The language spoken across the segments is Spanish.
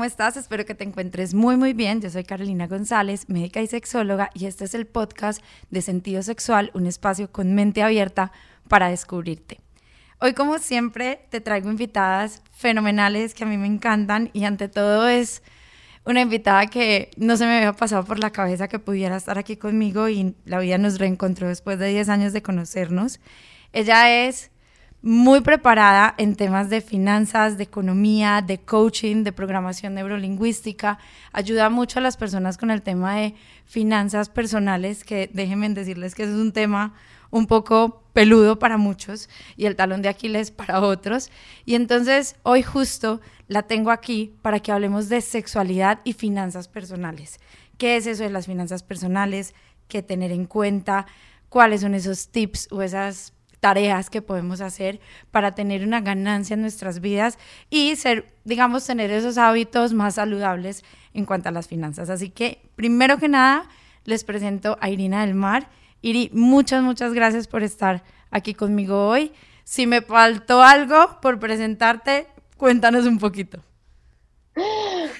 ¿Cómo estás? Espero que te encuentres muy muy bien. Yo soy Carolina González, médica y sexóloga, y este es el podcast de Sentido Sexual, un espacio con mente abierta para descubrirte. Hoy, como siempre, te traigo invitadas fenomenales que a mí me encantan y ante todo es una invitada que no se me había pasado por la cabeza que pudiera estar aquí conmigo y la vida nos reencontró después de 10 años de conocernos. Ella es muy preparada en temas de finanzas, de economía, de coaching, de programación neurolingüística. Ayuda mucho a las personas con el tema de finanzas personales, que déjenme decirles que es un tema un poco peludo para muchos y el talón de Aquiles para otros. Y entonces hoy justo la tengo aquí para que hablemos de sexualidad y finanzas personales. ¿Qué es eso de las finanzas personales? ¿Qué tener en cuenta? ¿Cuáles son esos tips o esas tareas que podemos hacer para tener una ganancia en nuestras vidas y ser, digamos, tener esos hábitos más saludables en cuanto a las finanzas. Así que, primero que nada, les presento a Irina del Mar. Iri, muchas, muchas gracias por estar aquí conmigo hoy. Si me faltó algo por presentarte, cuéntanos un poquito.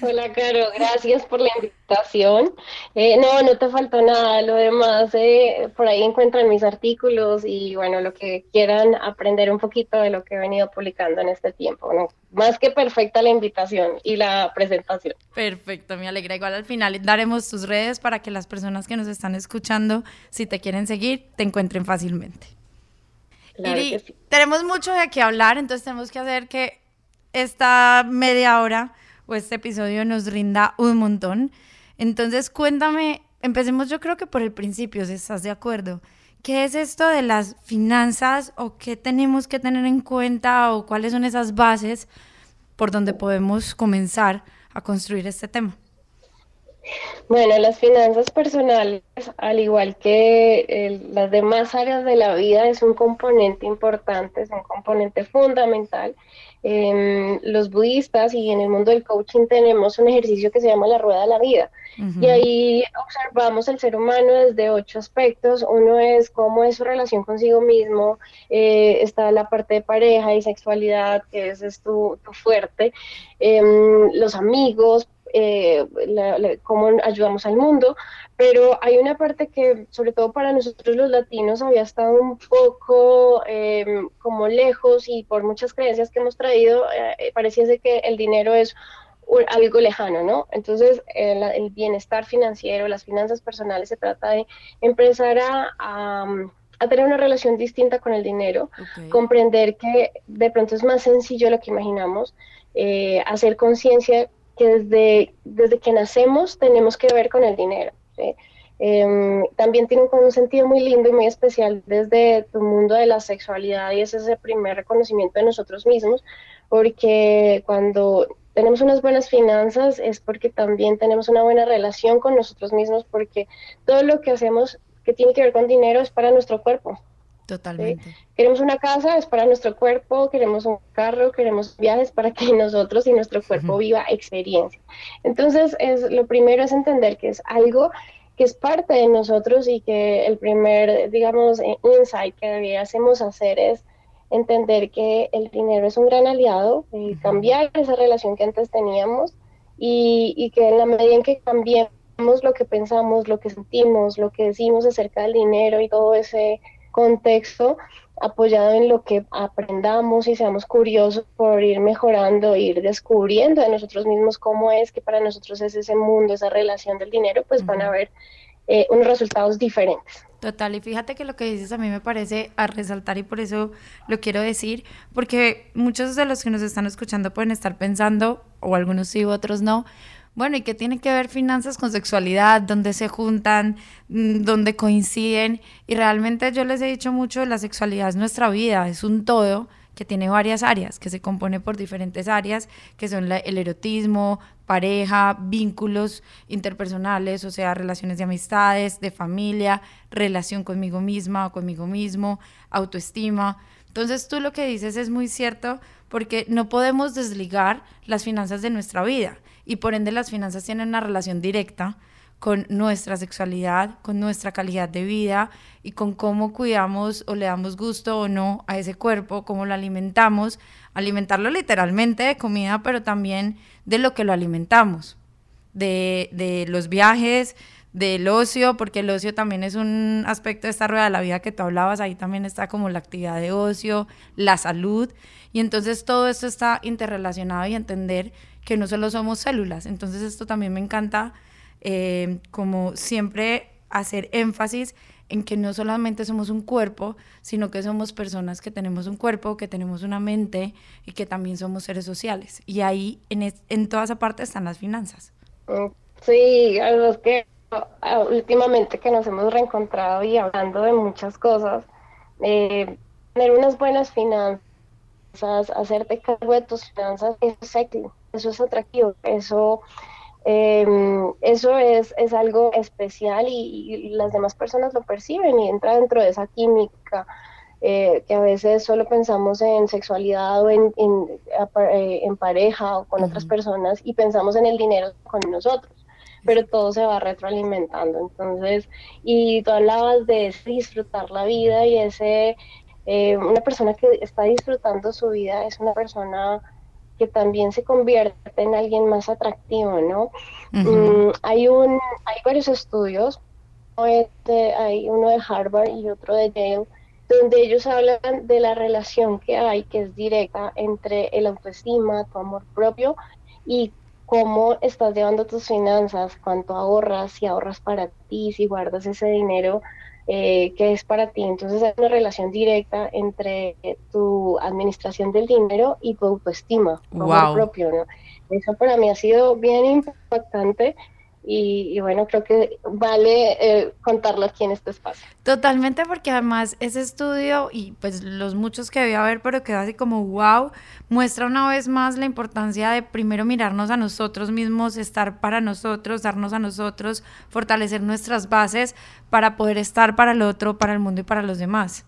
Hola, Caro, gracias por la invitación. Eh, no, no te faltó nada, lo demás, eh, por ahí encuentran mis artículos y bueno, lo que quieran aprender un poquito de lo que he venido publicando en este tiempo. ¿no? Más que perfecta la invitación y la presentación. Perfecto, me alegra. Igual al final daremos tus redes para que las personas que nos están escuchando, si te quieren seguir, te encuentren fácilmente. Iri, tenemos mucho de qué hablar, entonces tenemos que hacer que esta media hora este episodio nos rinda un montón. Entonces, cuéntame, empecemos yo creo que por el principio, si estás de acuerdo. ¿Qué es esto de las finanzas o qué tenemos que tener en cuenta o cuáles son esas bases por donde podemos comenzar a construir este tema? Bueno, las finanzas personales, al igual que las demás áreas de la vida, es un componente importante, es un componente fundamental en los budistas y en el mundo del coaching tenemos un ejercicio que se llama la rueda de la vida. Y ahí observamos el ser humano desde ocho aspectos. Uno es cómo es su relación consigo mismo, eh, está la parte de pareja y sexualidad, que ese es tu, fuerte, em, los amigos, eh, cómo ayudamos al mundo, pero hay una parte que, sobre todo para nosotros los latinos, había estado un poco em, como lejos y por muchas creencias que hemos traído, eh, pareciese que el dinero es algo lejano, ¿no? Entonces, el, bienestar financiero, las finanzas personales, se trata de empezar a, tener una relación distinta con el dinero, comprender que de pronto es más sencillo lo que imaginamos, eh, hacer conciencia que desde, desde que nacemos tenemos que ver con el dinero. Em, también tiene un, sentido muy lindo y muy especial desde tu mundo de la sexualidad y es ese primer reconocimiento de nosotros mismos, porque cuando tenemos unas buenas finanzas es porque también tenemos una buena relación con nosotros mismos, porque todo lo que hacemos que tiene que ver con dinero es para nuestro cuerpo. Totalmente. Queremos una casa, es para nuestro cuerpo, queremos un carro, queremos viajes para que nosotros y nuestro cuerpo viva experiencia. Entonces, es, lo primero es entender que es algo que es parte de nosotros y que el primer, digamos, insight que debiésemos hacer es entender que el dinero es un gran aliado, y cambiar esa relación que antes teníamos y, y que en la medida en que cambiemos lo que pensamos, lo que sentimos, lo que decimos acerca del dinero y todo ese contexto apoyado en lo que aprendamos y seamos curiosos por ir mejorando, ir descubriendo de nosotros mismos cómo es que para nosotros es ese mundo, esa relación del dinero, pues van a haber eh, unos resultados diferentes. Total, y fíjate que lo que dices a mí me parece a resaltar y por eso lo quiero decir, porque muchos de los que nos están escuchando pueden estar pensando, o algunos sí, otros no, bueno, ¿y qué tiene que ver finanzas con sexualidad? ¿Dónde se juntan? Mm, ¿Dónde coinciden? Y realmente yo les he dicho mucho, la sexualidad es nuestra vida, es un todo que tiene varias áreas, que se compone por diferentes áreas, que son el erotismo, pareja, vínculos interpersonales, o sea, relaciones de amistades, de familia, relación conmigo misma o conmigo mismo, autoestima. Entonces tú lo que dices es muy cierto porque no podemos desligar las finanzas de nuestra vida y por ende las finanzas tienen una relación directa con nuestra sexualidad, con nuestra calidad de vida y con cómo cuidamos o le damos gusto o no a ese cuerpo, cómo lo alimentamos, alimentarlo literalmente de comida, pero también de lo que lo alimentamos, de, de los viajes, del ocio, porque el ocio también es un aspecto de esta rueda de la vida que tú hablabas, ahí también está como la actividad de ocio, la salud, y entonces todo esto está interrelacionado y entender que no solo somos células, entonces esto también me encanta eh, como siempre hacer énfasis en que no solamente somos un cuerpo, sino que somos personas que tenemos un cuerpo, que tenemos una mente y que también somos seres sociales. Y ahí, en, en toda esa parte, están las finanzas. Sí, algo que últimamente que nos hemos reencontrado y hablando de muchas cosas, eh, tener unas buenas finanzas, hacerte cargo de tus finanzas, es sexy, eso es atractivo, eso Em, eso es, es, algo especial y, las demás personas lo perciben y entra dentro de esa química eh, que a veces solo pensamos en sexualidad o en, en, eh, pareja o con otras personas y pensamos en el dinero con nosotros pero todo se va retroalimentando. Entonces, y tú hablabas de disfrutar la vida y ese, eh, una persona que está disfrutando su vida es una persona que también se convierte en alguien más atractivo, ¿no? Mm, hay, un, hay varios estudios, hay uno de Harvard y otro de Yale, donde ellos hablan de la relación que hay, que es directa, entre el autoestima, tu amor propio y cómo estás llevando tus finanzas, cuánto ahorras, si ahorras para ti, si guardas ese dinero eh, que es para ti. Entonces hay una relación directa entre tu administración del dinero y tu autoestima, amor propio. ¿no? Eso para mí ha sido bien impactante y, bueno, creo que vale eh, contarlo aquí en este espacio. Totalmente, porque además ese estudio y pues los muchos que a haber, pero quedó así como wow, muestra una vez más la importancia de primero mirarnos a nosotros mismos, estar para nosotros, darnos a nosotros, fortalecer nuestras bases para poder estar para el otro, para el mundo y para los demás.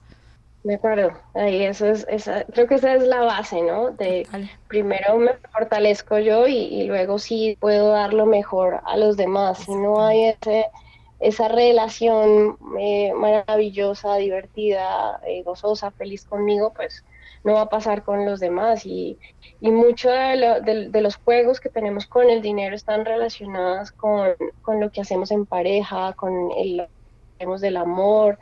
De acuerdo, ahí eso es, esa, creo que esa es la base, ¿no? De primero me fortalezco yo y, luego sí puedo dar lo mejor a los demás. Si no hay ese, esa relación eh, maravillosa, divertida, eh, gozosa, feliz conmigo, pues no va a pasar con los demás. Y, y mucho de, de, los juegos que tenemos con el dinero están relacionados con, con lo que hacemos en pareja, con el del amor,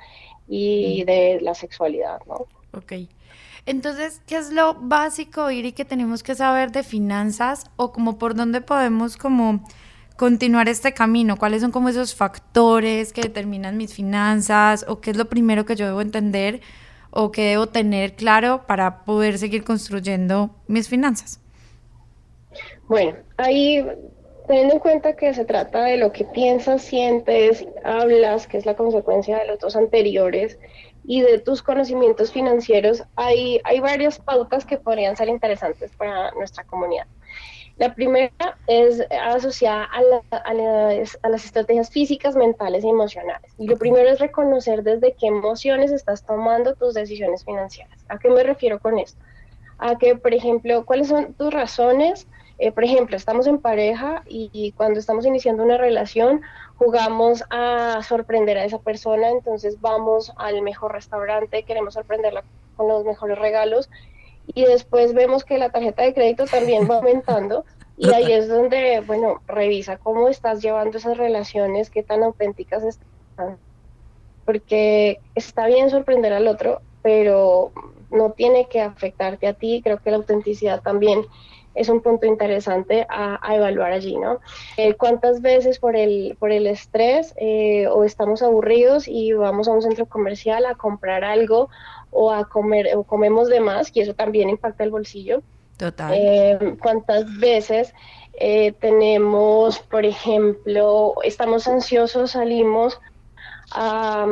y de la sexualidad, ¿no? Ok. Entonces, ¿qué es lo básico, Iri, que tenemos que saber de finanzas o como por dónde podemos como continuar este camino? ¿Cuáles son como esos factores que determinan mis finanzas o qué es lo primero que yo debo entender o que debo tener claro para poder seguir construyendo mis finanzas? Bueno, ahí teniendo en cuenta que se trata de lo que piensas, sientes, hablas, que es la consecuencia de los dos anteriores, y de tus conocimientos financieros, hay, hay varias pautas que podrían ser interesantes para nuestra comunidad. La primera es asociada a, a, las estrategias físicas, mentales y emocionales. Y lo primero es reconocer desde qué emociones estás tomando tus decisiones financieras. ¿A qué me refiero con esto? A que, por ejemplo, cuáles son tus razones eh, por ejemplo, estamos en pareja y, cuando estamos iniciando una relación jugamos a sorprender a esa persona, entonces vamos al mejor restaurante, queremos sorprenderla con los mejores regalos y después vemos que la tarjeta de crédito también va aumentando y ahí es donde, bueno, revisa cómo estás llevando esas relaciones, qué tan auténticas están, porque está bien sorprender al otro, pero no tiene que afectarte a ti, creo que la autenticidad también es un punto interesante a, evaluar allí, ¿no? Eh, ¿Cuántas veces por el, por el estrés eh, o estamos aburridos y vamos a un centro comercial a comprar algo o a comer o comemos de más y eso también impacta el bolsillo? Total. Eh, ¿Cuántas veces tenemos, por ejemplo, estamos ansiosos, salimos a,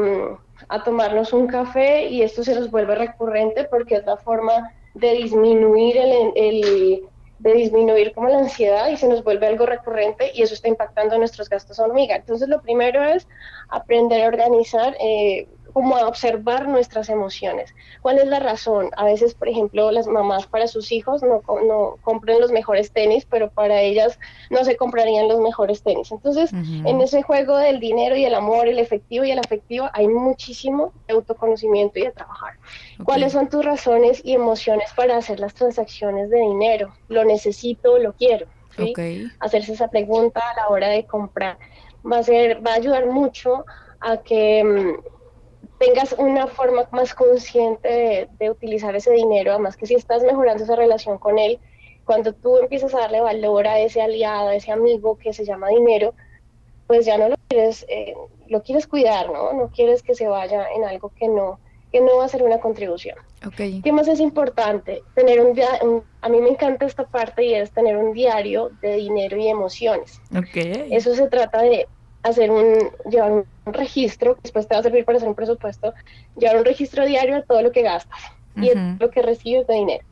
a tomarnos un café y esto se nos vuelve recurrente porque es la forma de disminuir el, de disminuir como la ansiedad y se nos vuelve algo recurrente y eso está impactando nuestros gastos hormiga. Entonces lo primero es aprender a organizar eh, como a observar nuestras emociones. ¿Cuál es la razón? A veces, por ejemplo, las mamás para sus hijos no, no compran los mejores tenis, pero para ellas no se comprarían los mejores tenis. Entonces, en ese juego del dinero y el amor, el efectivo y el afectivo, hay muchísimo autoconocimiento y de trabajar. ¿Cuáles son tus razones y emociones para hacer las transacciones de dinero? ¿Lo necesito? ¿Lo quiero? Hacerse esa pregunta a la hora de comprar va a, ser, va a ayudar mucho a que mm, tengas una forma más consciente de, utilizar ese dinero, además que si estás mejorando esa relación con él, cuando tú empiezas a darle valor a ese aliado, a ese amigo que se llama dinero, pues ya no lo quieres, eh, lo quieres cuidar, ¿no? No quieres que se vaya en algo que no, que no va a ser una contribución. Okay. ¿Qué más es importante? Tener un, un, a mí me encanta esta parte y es tener un diario de dinero y emociones. Okay. Eso se trata de hacer un, llevar un registro, después te va a servir para hacer un presupuesto, llevar un registro diario de todo lo que gastas y lo que recibes de dinero.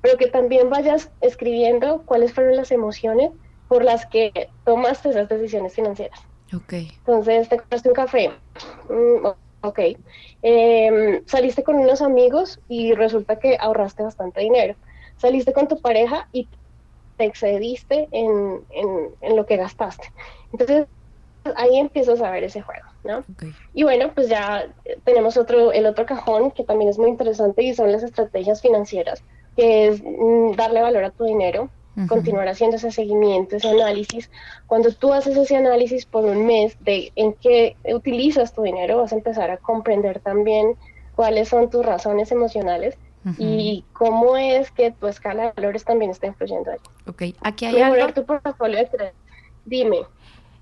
Pero que también vayas escribiendo cuáles fueron las emociones por las que tomaste esas decisiones financieras. Ok. Entonces, te compraste un café. Mm, ok. Em, saliste con unos amigos y resulta que ahorraste bastante dinero. Saliste con tu pareja y te excediste en, en, en lo que gastaste. Entonces, ahí empiezas a ver ese juego, ¿no? Y bueno, pues ya tenemos otro, el otro cajón que también es muy interesante y son las estrategias financieras, que es mm, darle valor a tu dinero, continuar haciendo ese seguimiento, ese análisis. Cuando tú haces ese análisis por un mes de en qué utilizas tu dinero, vas a empezar a comprender también cuáles son tus razones emocionales y cómo es que tu escala de valores también está influyendo ahí. Ok, aquí hay algo... tu portafolio de Dime.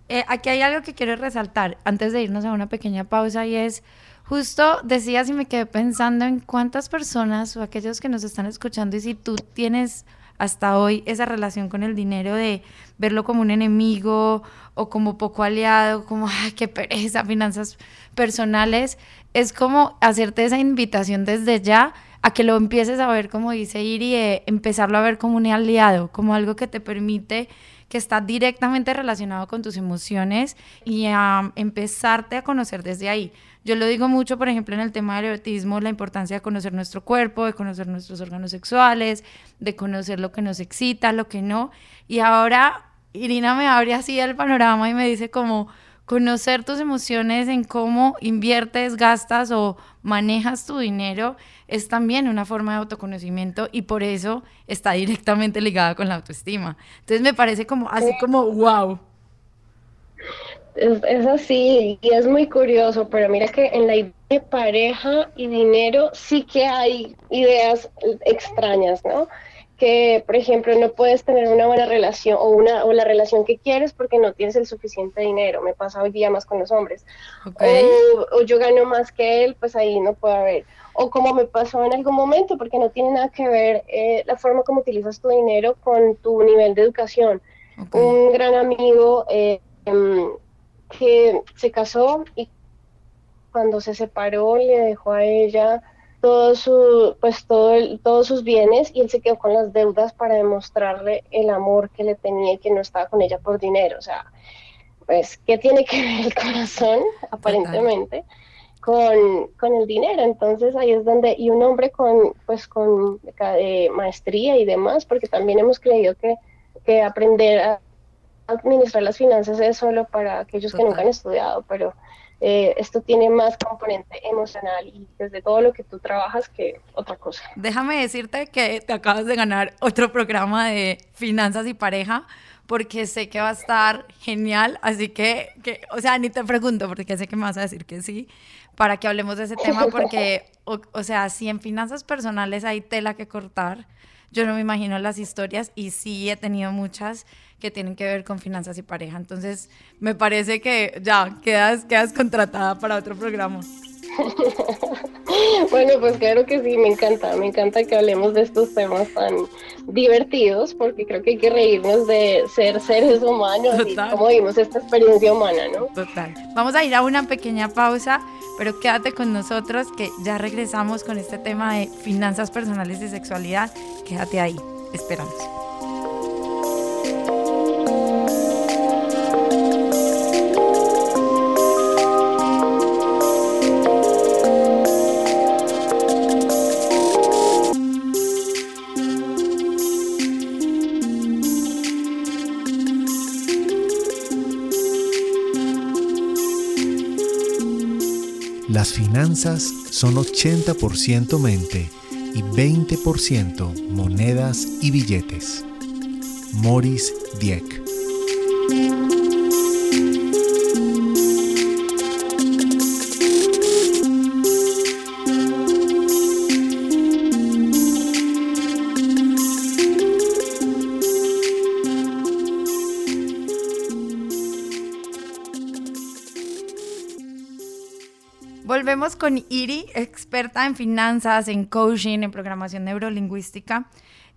Eh, aquí hay algo que quiero resaltar antes de irnos a una pequeña pausa y es, justo decías y me quedé pensando en cuántas personas o aquellos que nos están escuchando y si tú tienes hasta hoy esa relación con el dinero de verlo como un enemigo o como poco aliado, como, ay, qué pereza, finanzas personales, es como hacerte esa invitación desde ya a que lo empieces a ver como dice Iri, eh, empezarlo a ver como un aliado, como algo que te permite que está directamente relacionado con tus emociones y a empezarte a conocer desde ahí. Yo lo digo mucho, por ejemplo, en el tema del erotismo, la importancia de conocer nuestro cuerpo, de conocer nuestros órganos sexuales, de conocer lo que nos excita, lo que no. Y ahora Irina me abre así el panorama y me dice como conocer tus emociones en cómo inviertes, gastas o manejas tu dinero es también una forma de autoconocimiento y por eso está directamente ligada con la autoestima. Entonces me parece como así como wow. Es, así y es muy curioso, pero mira que en la idea de pareja y dinero sí que hay ideas extrañas, ¿no? Que, por ejemplo, no puedes tener una buena relación o, una, o la relación que quieres porque no tienes el suficiente dinero. Me pasa hoy día más con los hombres. O, yo gano más que él, pues ahí no puede haber. O como me pasó en algún momento, porque no tiene nada que ver eh, la forma como utilizas tu dinero con tu nivel de educación. Un gran amigo eh, em, que se casó y cuando se separó le dejó a ella todo su, pues todo todos sus bienes y él se quedó con las deudas para demostrarle el amor que le tenía y que no estaba con ella por dinero. O sea, pues, ¿qué tiene que ver el corazón, aparentemente, con, con, el dinero? Entonces ahí es donde, y un hombre con, pues, con maestría y demás, porque también hemos creído que, que aprender a administrar las finanzas es solo para aquellos que nunca han estudiado, pero eh, esto tiene más componente emocional y desde todo lo que tú trabajas que otra cosa. Déjame decirte que te acabas de ganar otro programa de finanzas y pareja porque sé que va a estar genial, así que, que, o sea, ni te pregunto porque sé que me vas a decir que sí, para que hablemos de ese tema, porque, o, o sea, si en finanzas personales hay tela que cortar, yo no me imagino las historias y sí he tenido muchas que tienen que ver con finanzas y pareja. Entonces, me parece que ya quedas, quedas contratada para otro programa. bueno, pues claro que sí, me encanta, me encanta que hablemos de estos temas tan divertidos, porque creo que hay que reírnos de ser seres humanos y cómo vimos esta experiencia humana, ¿no? Total. Vamos a ir a una pequeña pausa, pero quédate con nosotros que ya regresamos con este tema de finanzas personales y sexualidad. Quédate ahí, esperamos. Las finanzas son 80% mente y 20% monedas y billetes. Morris Dieck con Iri, experta en finanzas, en coaching, en programación neurolingüística.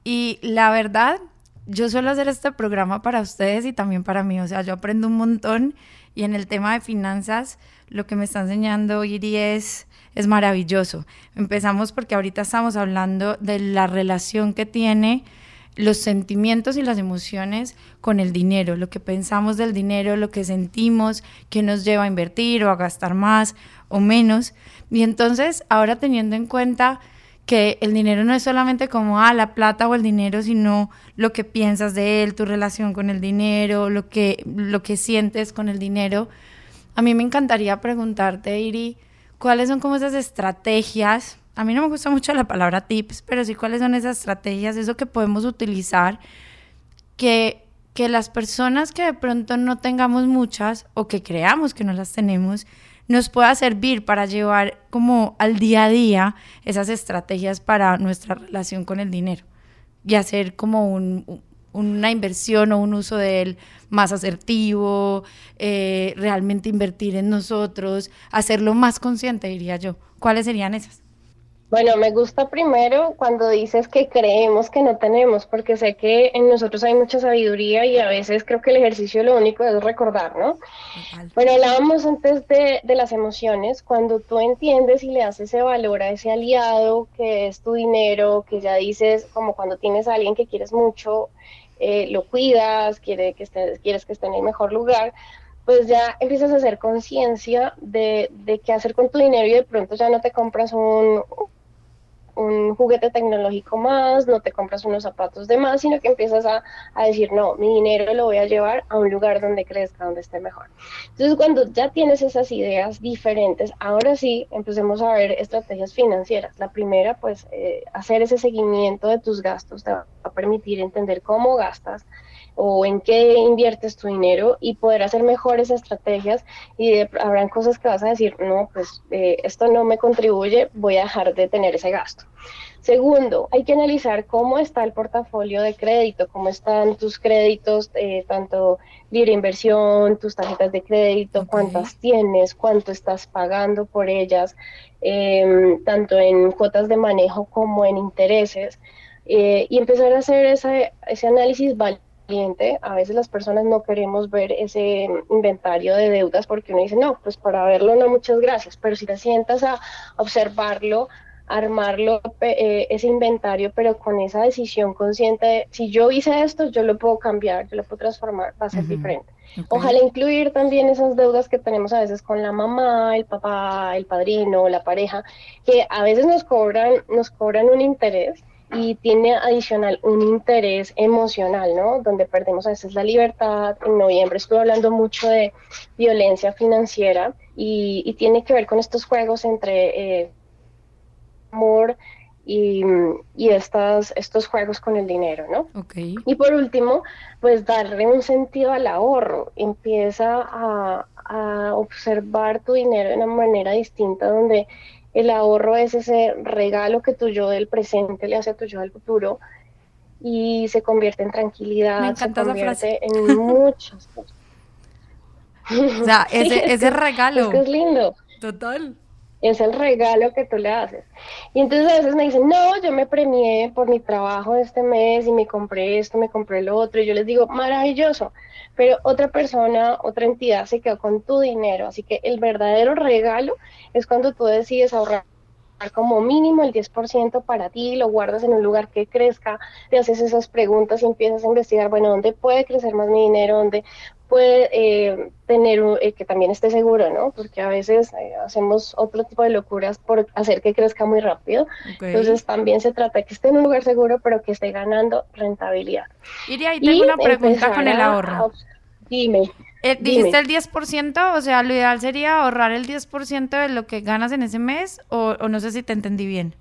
Y la verdad, yo suelo hacer este programa para ustedes y también para mí. O sea, yo aprendo un montón y en el tema de finanzas, lo que me está enseñando Iri es, es maravilloso. Empezamos porque ahorita estamos hablando de la relación que tiene los sentimientos y las emociones con el dinero, lo que pensamos del dinero, lo que sentimos, que nos lleva a invertir o a gastar más o menos. Y entonces, ahora teniendo en cuenta que el dinero no es solamente como, ah, la plata o el dinero, sino lo que piensas de él, tu relación con el dinero, lo que, lo que sientes con el dinero. A mí me encantaría preguntarte, Iri, ¿cuáles son como esas estrategias? A mí no me gusta mucho la palabra tips, pero sí cuáles son esas estrategias, eso que podemos utilizar, que, que las personas que de pronto no tengamos muchas o que creamos que no las tenemos, nos pueda servir para llevar como al día a día esas estrategias para nuestra relación con el dinero y hacer como una inversión o un uso de él más asertivo, eh, realmente invertir en nosotros, hacerlo más consciente, diría yo. ¿Cuáles serían esas? Bueno, me gusta primero cuando dices que creemos que no tenemos, porque sé que en nosotros hay mucha sabiduría y a veces creo que el ejercicio lo único es recordar, ¿no? Bueno, hablábamos antes de, de, las emociones, cuando tú entiendes y le das ese valor a ese aliado que es tu dinero, que ya dices, como cuando tienes a alguien que quieres mucho, eh, lo cuidas, quiere que esté, quieres que esté en el mejor lugar, pues ya empiezas a hacer conciencia de, de qué hacer con tu dinero y de pronto ya no te compras un, un juguete tecnológico más, no te compras unos zapatos de más, sino que empiezas a, decir, no, mi dinero lo voy a llevar a un lugar donde crezca, donde esté mejor. Entonces, cuando ya tienes esas ideas diferentes, ahora sí empecemos a ver estrategias financieras. La primera, pues, eh, hacer ese seguimiento de tus gastos te va a permitir entender cómo gastas, o en qué inviertes tu dinero y poder hacer mejores estrategias y habrán cosas que vas a decir, no, pues eh, esto no me contribuye, voy a dejar de tener ese gasto. Segundo, hay que analizar cómo está el portafolio de crédito, cómo están tus créditos, eh, tanto libre inversión, tus tarjetas de crédito, cuántas tienes, cuánto estás pagando por ellas, em, tanto en cuotas de manejo como en intereses, eh, y empezar a hacer ese, ese análisis a veces las personas no queremos ver ese inventario de deudas porque uno dice, no, pues para verlo no, muchas gracias, pero si te sientas a observarlo, armarlo, eh, ese inventario, pero con esa decisión consciente de, si yo hice esto, yo lo puedo cambiar, yo lo puedo transformar, va a ser diferente. Ojalá incluir también esas deudas que tenemos a veces con la mamá, el papá, el padrino, la pareja, que a veces nos cobran, nos cobran un interés y tiene adicional un interés emocional, ¿no? Donde perdemos a veces la libertad. En noviembre estuve hablando mucho de violencia financiera y, tiene que ver con estos juegos entre eh, amor y, y estas, estos juegos con el dinero, ¿no? Okay. Y por último, pues darle un sentido al ahorro. Empieza a, a observar tu dinero de una manera distinta donde el ahorro es ese regalo que tu yo del presente le hace a tu yo del futuro y se convierte en tranquilidad, se convierte en muchas cosas. O sea, ese, ese regalo. Es que es lindo. Total. Es el regalo que tú le haces. Y entonces a veces me dicen, no, yo me premié por mi trabajo este mes y me compré esto, me compré lo otro, y yo les digo, maravilloso, pero otra persona, otra entidad se quedó con tu dinero, así que el verdadero regalo es cuando tú decides ahorrar como mínimo el 10% para ti, lo guardas en un lugar que crezca, te haces esas preguntas y empiezas a investigar, bueno, ¿dónde puede crecer más mi dinero? ¿Dónde puede eh, tener eh, que también esté seguro, ¿no? Porque a veces eh, hacemos otro tipo de locuras por hacer que crezca muy rápido. Entonces también se trata de que esté en un lugar seguro, pero que esté ganando rentabilidad. Iria, ahí tengo una pregunta con el ahorro. Dime. ¿Dijiste el 10%? O sea, lo ideal sería ahorrar el 10% de lo que ganas en ese mes, o, no sé si te entendí bien.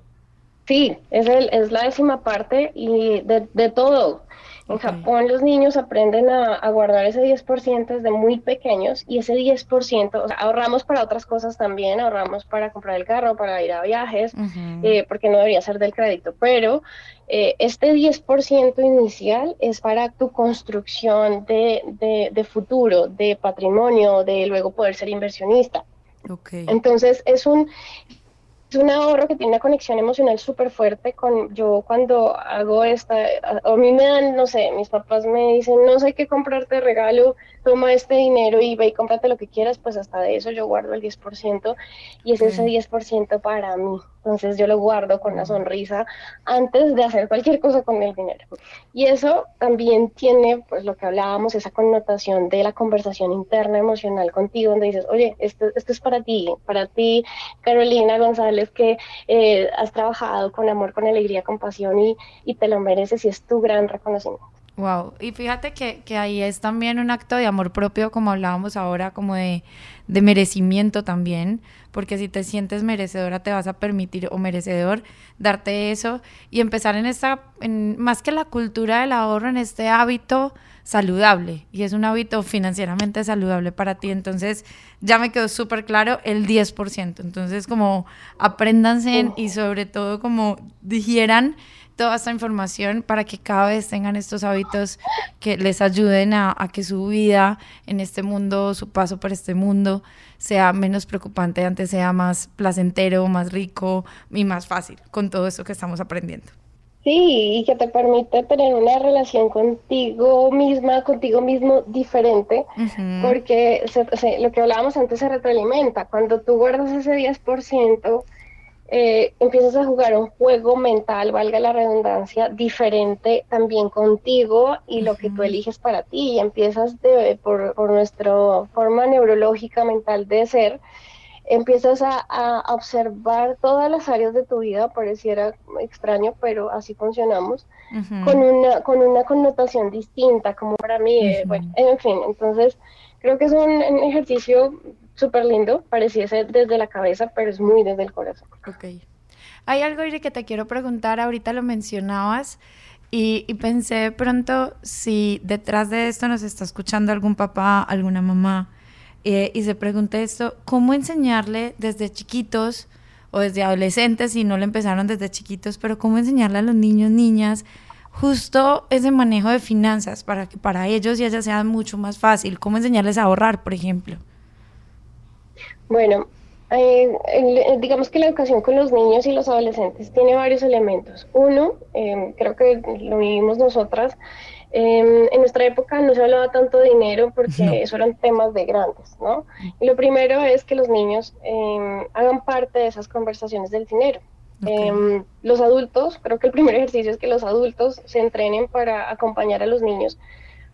Sí, es, el, es la décima parte y de, de todo. En Japón los niños aprenden a, guardar ese 10% desde muy pequeños y ese 10%, o sea, ahorramos para otras cosas también, ahorramos para comprar el carro, para ir a viajes, eh, porque no debería ser del crédito, pero eh, este 10% inicial es para tu construcción de, de, futuro, de patrimonio, de luego poder ser inversionista. Entonces es un es un ahorro que tiene una conexión emocional súper fuerte con yo cuando hago esta, a, mí me dan, no sé, mis papás me dicen, no sé qué comprarte regalo, toma este dinero y ve y cómprate lo que quieras, pues hasta de eso yo guardo el 10% y es ese 10% para mí. Entonces yo lo guardo con una sonrisa antes de hacer cualquier cosa con el dinero. Y eso también tiene, pues lo que hablábamos, esa connotación de la conversación interna emocional contigo, donde dices, oye, esto, esto es para ti, para ti, Carolina González, que eh, has trabajado con amor, con alegría, con pasión y, y te lo mereces y es tu gran reconocimiento. Wow, y fíjate que, que, ahí es también un acto de amor propio, como hablábamos ahora, como de, de, merecimiento también, porque si te sientes merecedora te vas a permitir, o merecedor, darte eso y empezar en esta, en, más que la cultura del ahorro, en este hábito saludable, y es un hábito financieramente saludable para ti, entonces ya me quedó súper claro el 10%, entonces como apréndanse y sobre todo como dijeran toda esta información para que cada vez tengan estos hábitos que les ayuden a, que su vida en este mundo, su paso por este mundo, sea menos preocupante, antes sea más placentero, más rico y más fácil con todo eso que estamos aprendiendo. Sí, y que te permite tener una relación contigo misma, contigo mismo diferente, porque lo que hablábamos antes se retroalimenta. Cuando tú guardas ese 10%, eh, empiezas a jugar un juego mental, valga la redundancia, diferente también contigo y lo que tú eliges para ti. Y empiezas de, por, por nuestra forma neurológica mental de ser, empiezas a, observar todas las áreas de tu vida, pareciera extraño, pero así funcionamos, con, una, con una connotación distinta, como para mí, eh, bueno, en fin, entonces creo que es un ejercicio súper lindo, pareciese desde la cabeza, pero es muy desde el corazón. Ok. Hay algo, que te quiero preguntar, ahorita lo mencionabas y, pensé de pronto si detrás de esto nos está escuchando algún papá, alguna mamá, eh, y se pregunta esto, ¿cómo enseñarle desde chiquitos o desde adolescentes, si no le empezaron desde chiquitos, pero cómo enseñarle a los niños, niñas, justo ese manejo de finanzas para que para ellos ya sea mucho más fácil? ¿Cómo enseñarles a ahorrar, por ejemplo? Bueno, eh, digamos que la educación con los niños y los adolescentes tiene varios elementos. Uno, em, creo que lo vivimos nosotras, em, en nuestra época no se hablaba tanto de dinero porque eso eran temas de grandes, ¿no? Y lo primero es que los niños em, hagan parte de esas conversaciones del dinero. los adultos, creo que el primer ejercicio es que los adultos se entrenen para acompañar a los niños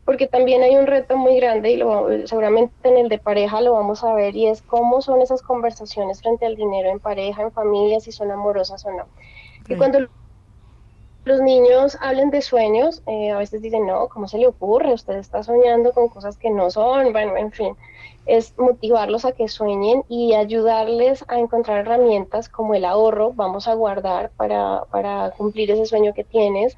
porque también hay un reto muy grande y lo, seguramente en el de pareja lo vamos a ver y es cómo son esas conversaciones frente al dinero en pareja, en familia, si son amorosas o no. Y cuando los niños hablen de sueños, eh, a veces dicen, no, ¿cómo se le ocurre? Usted está soñando con cosas que no son, bueno, en fin, es motivarlos a que sueñen y ayudarles a encontrar herramientas como el ahorro, vamos a guardar para, para cumplir ese sueño que tienes,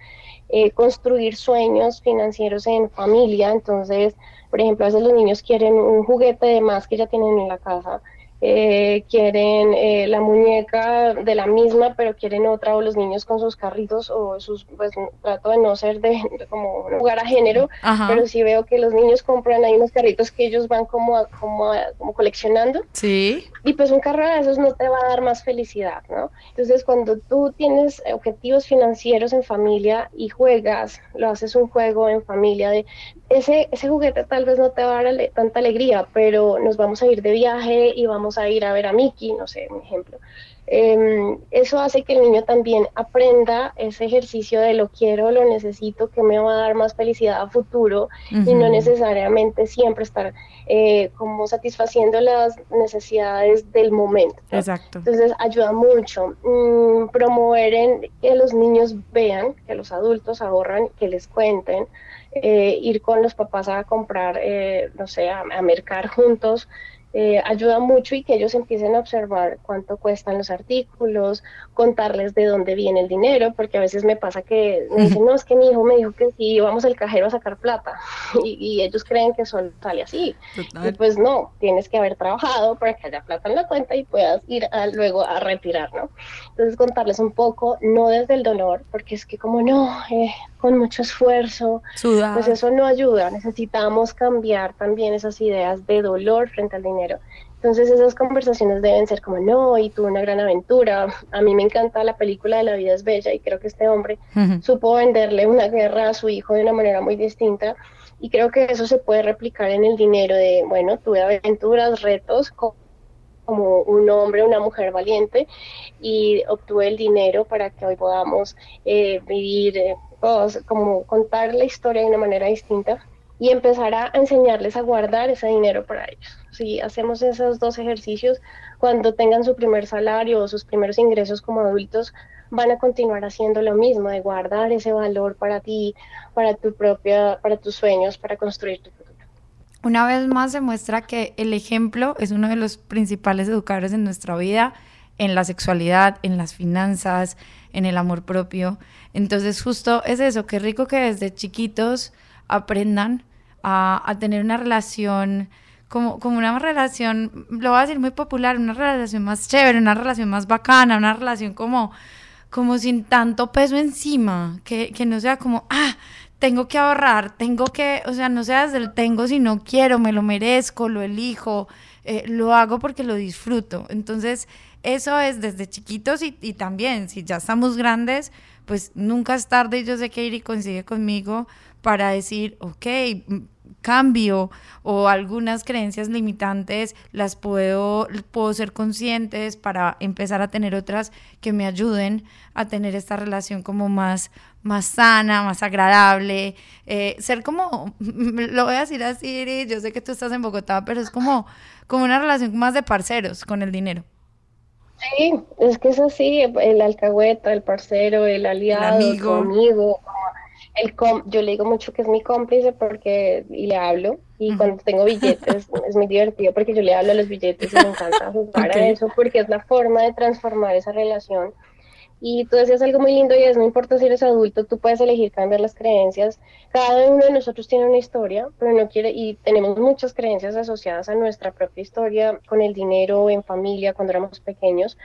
eh, construir sueños financieros en familia. Entonces, por ejemplo, a veces los niños quieren un juguete de más que ya tienen en la casa. Eh, quieren eh, la muñeca de la misma, pero quieren otra, o los niños con sus carritos, o sus, pues trato de no ser de, como lugar a género, pero sí veo que los niños compran, hay unos carritos que ellos van como, como, como coleccionando. Sí. Y pues un carro de esos no te va a dar más felicidad, ¿no? Entonces cuando tú tienes objetivos financieros en familia y juegas, lo haces un juego en familia de ese, ese juguete tal vez no te va a dar tanta alegría, pero nos vamos a ir de viaje y vamos a ir a ver a Mickey, no sé, un ejemplo. Em, eso hace que el niño también aprenda ese ejercicio de lo quiero, lo necesito, que me va a dar más felicidad a futuro y no necesariamente siempre estar eh, como satisfaciendo las necesidades del momento. Exacto. Entonces ayuda mucho mm, promover en, que los niños vean, que los adultos ahorran, que les cuenten, eh, ir con los papás a comprar, eh, no sé, a, a mercar juntos, eh, ayuda mucho y que ellos empiecen a observar cuánto cuestan los artículos, contarles de dónde viene el dinero, porque a veces me pasa que me dicen, no, es que mi hijo me dijo que si vamos al cajero a sacar plata y, ellos creen que solo sale así. Y pues no, tienes que haber trabajado para que haya plata en la cuenta y puedas ir luego a retirar, ¿no? Entonces contarles un poco, no desde el dolor, porque es que como no, eh, con mucho esfuerzo, pues eso no ayuda, necesitamos cambiar también esas ideas de dolor frente al dinero entonces esas conversaciones deben ser como, no, y tuvo una gran aventura. A mí me encanta la película de La vida es bella y creo que este hombre supo venderle una guerra a su hijo de una manera muy distinta. Y creo que eso se puede replicar en el dinero de, bueno, tuve aventuras, retos, como un hombre, una mujer valiente y obtuve el dinero para que hoy podamos eh, vivir, eh, como contar la historia de una manera distinta y empezar a enseñarles a guardar ese dinero para ellos. Si hacemos esos dos ejercicios, cuando tengan su primer salario o sus primeros ingresos como adultos, van a continuar haciendo lo mismo, de guardar ese valor para ti, para tu propia, para tus sueños, para construir tu futuro. Una vez más se muestra que el ejemplo es uno de los principales educadores en nuestra vida, en la sexualidad, en las finanzas, en el amor propio. Entonces justo es eso, qué rico que desde chiquitos aprendan a, tener una relación, como, como una relación, lo voy a decir muy popular, una relación más chévere, una relación más bacana, una relación como, como sin tanto peso encima, que, que no sea como, ah, tengo que ahorrar, tengo que, o sea, no sea desde el tengo si no quiero, me lo merezco, lo elijo, eh, lo hago porque lo disfruto. Entonces, eso es desde chiquitos y, y, también, si ya estamos grandes, pues nunca es tarde y yo sé que Iri consigue conmigo para decir, ok, cambio o algunas creencias limitantes las puedo, puedo ser conscientes para empezar a tener otras que me ayuden a tener esta relación como más, más sana, más agradable, eh, ser como, lo voy a decir así, yo sé que tú estás en Bogotá, pero es como, como una relación más de parceros con el dinero. Sí, es que es así, el alcahueta, el parcero, el aliado, el amigo, el yo le digo mucho que es mi cómplice porque y le hablo y cuando tengo billetes es muy divertido porque yo le hablo a los billetes y me encanta jugar a eso porque es la forma de transformar esa relación. Y tú decías algo muy lindo y es no importa si eres adulto tú puedes elegir cambiar las creencias. Cada uno de nosotros tiene una historia pero no quiere y tenemos muchas creencias asociadas a nuestra propia historia con el dinero en familia cuando éramos pequeños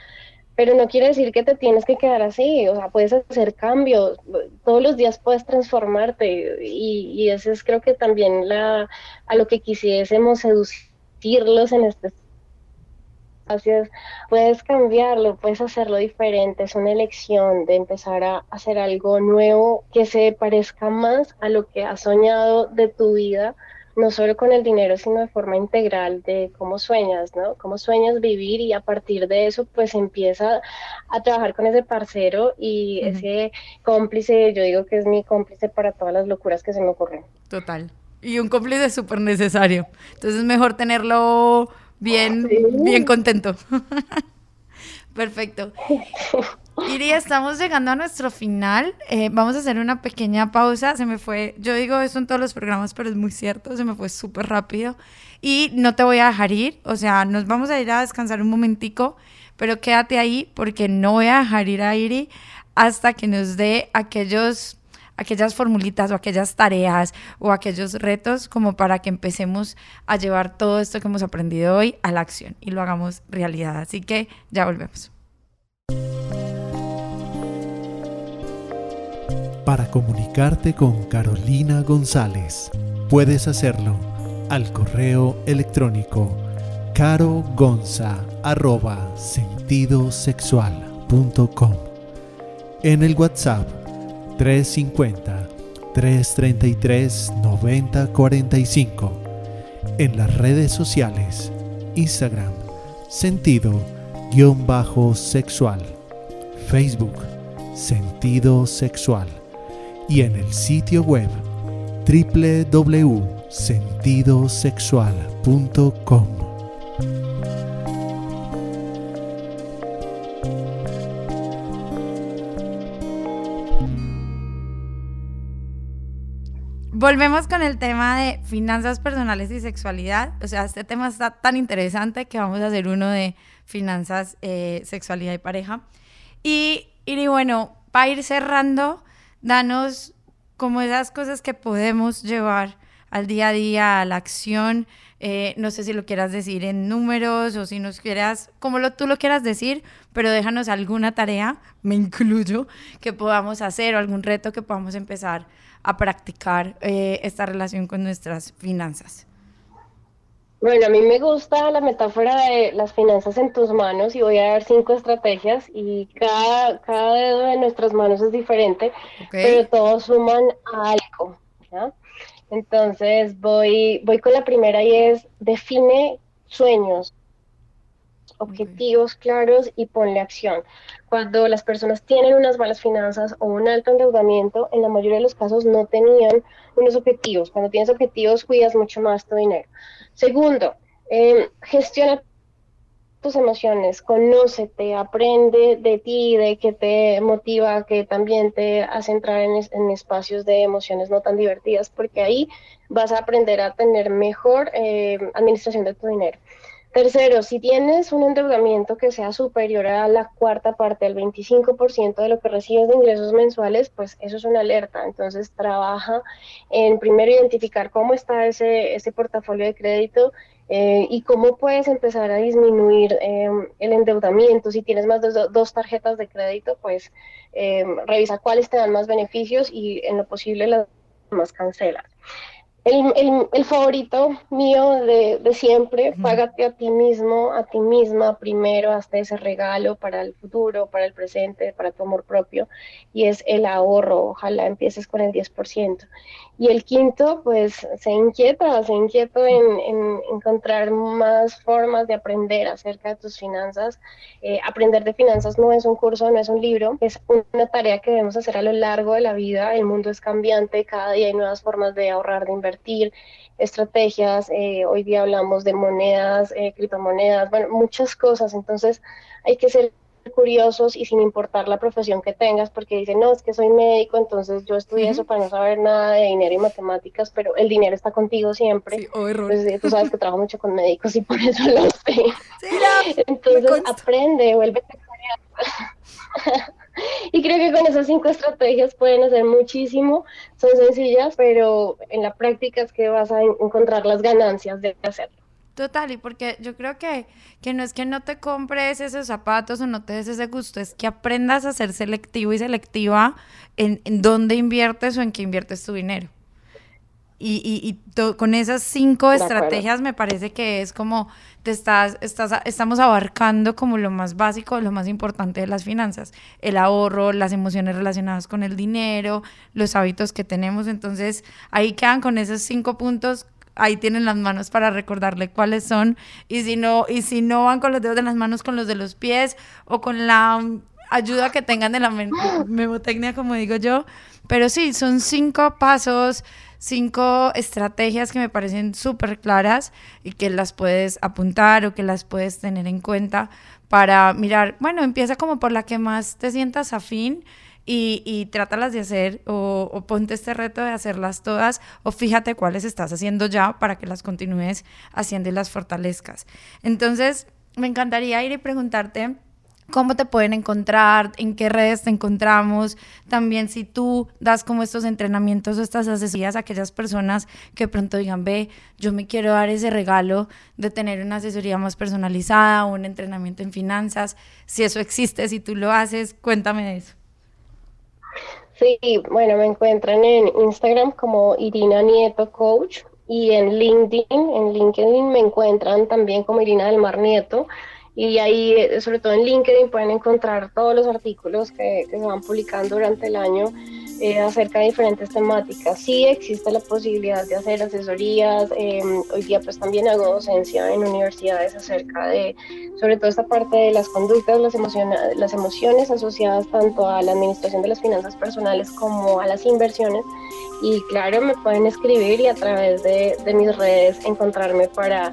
pero no quiere decir que te tienes que quedar así, o sea, puedes hacer cambios, todos los días puedes transformarte y, y eso es creo que también la, a lo que quisiésemos seducirlos en este espacio, puedes cambiarlo, puedes hacerlo diferente, es una elección de empezar a hacer algo nuevo que se parezca más a lo que has soñado de tu vida no solo con el dinero, sino de forma integral de cómo sueñas, ¿no? Cómo sueñas vivir y a partir de eso pues empieza a trabajar con ese parcero y ese cómplice, yo digo que es mi cómplice para todas las locuras que se me ocurren. Total. Y un cómplice súper necesario. Entonces es mejor tenerlo bien, bien contento. Perfecto. Iri, estamos llegando a nuestro final. Eh, vamos a hacer una pequeña pausa. Se me fue, yo digo eso en todos los programas, pero es muy cierto, se me fue súper rápido. Y no te voy a dejar ir, o sea, nos vamos a ir a descansar un momentico, pero quédate ahí porque no voy a dejar ir a Iri hasta que nos dé aquellos aquellas formulitas o aquellas tareas o aquellos retos como para que empecemos a llevar todo esto que hemos aprendido hoy a la acción y lo hagamos realidad. Así que ya volvemos. Para comunicarte con Carolina González, puedes hacerlo al correo electrónico carogonsza.sentidosexual.com en el WhatsApp 350 333 9045 en las redes sociales Instagram sentido-sexual Facebook sentido sexual y en el sitio web www.sentidosexual.com. Volvemos con el tema de finanzas personales y sexualidad. O sea, este tema está tan interesante que vamos a hacer uno de finanzas, eh, sexualidad y pareja. Y, y bueno, para ir cerrando, danos como esas cosas que podemos llevar al día a día, a la acción. Eh, no sé si lo quieras decir en números o si nos quieras, como lo, tú lo quieras decir, pero déjanos alguna tarea, me incluyo, que podamos hacer o algún reto que podamos empezar a practicar eh, esta relación con nuestras finanzas. Bueno, a mí me gusta la metáfora de las finanzas en tus manos y voy a dar cinco estrategias y cada, cada dedo de nuestras manos es diferente, pero todos suman a algo. Entonces voy, voy con la primera y es define sueños, objetivos claros y ponle acción. Cuando las personas tienen unas malas finanzas o un alto endeudamiento, en la mayoría de los casos no tenían unos objetivos. Cuando tienes objetivos, cuidas mucho más tu dinero. Segundo, eh, gestiona tus emociones, conócete, aprende de ti, de qué te motiva, que también te hace entrar en, espacios de emociones no tan divertidas, porque ahí vas a aprender a tener mejor eh, administración de tu dinero. Tercero, si tienes un endeudamiento que sea superior a la cuarta parte, del 25% de lo que recibes de ingresos mensuales, pues eso es una alerta. Entonces trabaja en primero identificar cómo está ese, ese portafolio de crédito eh, y cómo puedes empezar a disminuir em, el endeudamiento. Si tienes más de dos tarjetas de crédito, pues em, revisa cuáles te dan más beneficios y en lo posible las más cancelas. El, el, favorito mío de, de siempre, págate a ti mismo, a ti misma primero, hasta ese regalo para el futuro, para el presente, para tu amor propio, y es el ahorro, ojalá empieces con el 10%. Y el quinto, pues se inquieta, se inquieta en, encontrar más formas de aprender acerca de tus finanzas. Eh, aprender de finanzas no es un curso, no es un libro, es una tarea que debemos hacer a lo largo de la vida. El mundo es cambiante, cada día hay nuevas formas de ahorrar, de invertir, estrategias. Eh, hoy día hablamos de monedas, eh, criptomonedas, bueno, muchas cosas. Entonces hay que ser curiosos y sin importar la profesión que tengas, porque dicen, no, es que soy médico, entonces yo estudié eso para no saber nada de dinero y matemáticas, pero el dinero está contigo siempre. Sí, oh, pues, eh, tú sabes que trabajo mucho con médicos y por eso lo sé. entonces aprende, vuelve y creo que con esas cinco estrategias pueden hacer muchísimo, son sencillas, pero en la práctica es que vas a encontrar las ganancias de hacerlo. Total, y porque yo creo que, que no es que no te compres esos zapatos o no te des ese gusto, es que aprendas a ser selectivo y selectiva en, dónde inviertes o en qué inviertes tu dinero. Y, y, y con esas cinco estrategias me parece que es como te estás, estás, estamos abarcando como lo más básico, lo más importante de las finanzas, el ahorro, las emociones relacionadas con el dinero, los hábitos que tenemos. Entonces ahí quedan con esos cinco puntos ahí tienen las manos para recordarle cuáles son. Y si no, y si no van con los dedos de las manos, con los de los pies o con la ayuda que tengan de la memotecnia, como digo yo. Pero sí, son cinco pasos, cinco estrategias que me parecen súper claras y que las puedes apuntar o que las puedes tener en cuenta para mirar, bueno, empieza como por la que más te sientas afín y, y trátalas de hacer o, ponte este reto de hacerlas todas o fíjate cuáles estás haciendo ya para que las continúes haciendo y las fortalezcas. Entonces, me encantaría ir y preguntarte cómo te pueden encontrar, en qué redes te encontramos, también si tú das como estos entrenamientos o estas asesorías a aquellas personas que pronto digan, ve, yo me quiero dar ese regalo de tener una asesoría más personalizada o un entrenamiento en finanzas, si eso existe, si tú lo haces, cuéntame de eso. Sí, bueno, me encuentran en Instagram como Irina Nieto Coach y en LinkedIn, en LinkedIn me encuentran también como Irina del Mar Nieto y ahí, eh, sobre todo en LinkedIn, pueden encontrar todos los artículos que, se van publicando durante el año eh, acerca de diferentes temáticas. Sí existe la posibilidad de hacer asesorías, em, hoy día pues también hago docencia en universidades acerca de, sobre todo esta parte de las conductas, las, emociones, las emociones asociadas tanto a la administración de las finanzas personales como a las inversiones. Y claro, me pueden escribir y a través de, de mis redes encontrarme para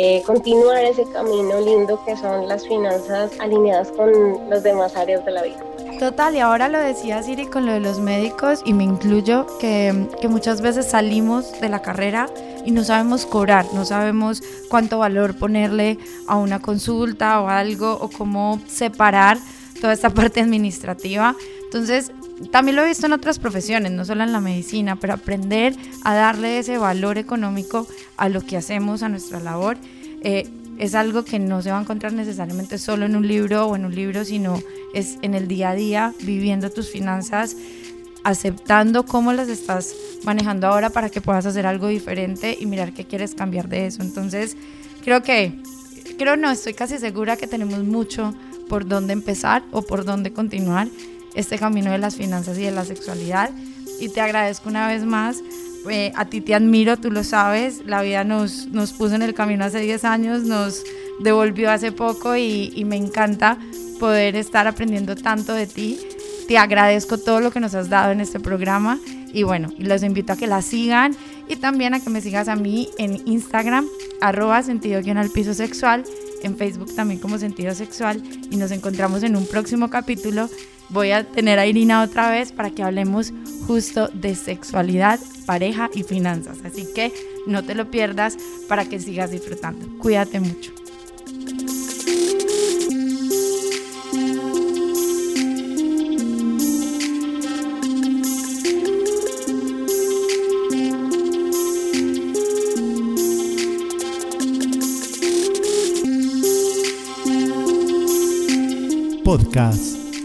eh, continuar ese camino lindo que son las finanzas alineadas con las demás áreas de la vida. Total, y ahora lo decía Siri con lo de los médicos y me incluyo que, que muchas veces salimos de la carrera y no sabemos cobrar, no sabemos cuánto valor ponerle a una consulta o algo o cómo separar toda esta parte administrativa. Entonces, también lo he visto en otras profesiones, no solo en la medicina, pero aprender a darle ese valor económico a lo que hacemos, a nuestra labor, eh, es algo que no se va a encontrar necesariamente solo en un libro o en un libro, sino es en el día a día, viviendo tus finanzas, aceptando cómo las estás manejando ahora para que puedas hacer algo diferente y mirar qué quieres cambiar de eso. Entonces, creo que, creo no, estoy casi segura que tenemos mucho por dónde empezar o por dónde continuar este camino de las finanzas y de la sexualidad. Y te agradezco una vez más. Eh, a ti te admiro, tú lo sabes. La vida nos, nos puso en el camino hace 10 años, nos devolvió hace poco y, y me encanta poder estar aprendiendo tanto de ti. Te agradezco todo lo que nos has dado en este programa y bueno, los invito a que la sigan y también a que me sigas a mí en Instagram, arroba sentido guion al piso sexual, en Facebook también como sentido sexual y nos encontramos en un próximo capítulo voy a tener a Irina otra vez para que hablemos justo de sexualidad, pareja y finanzas. Así que no te lo pierdas para que sigas disfrutando. Cuídate mucho. Podcast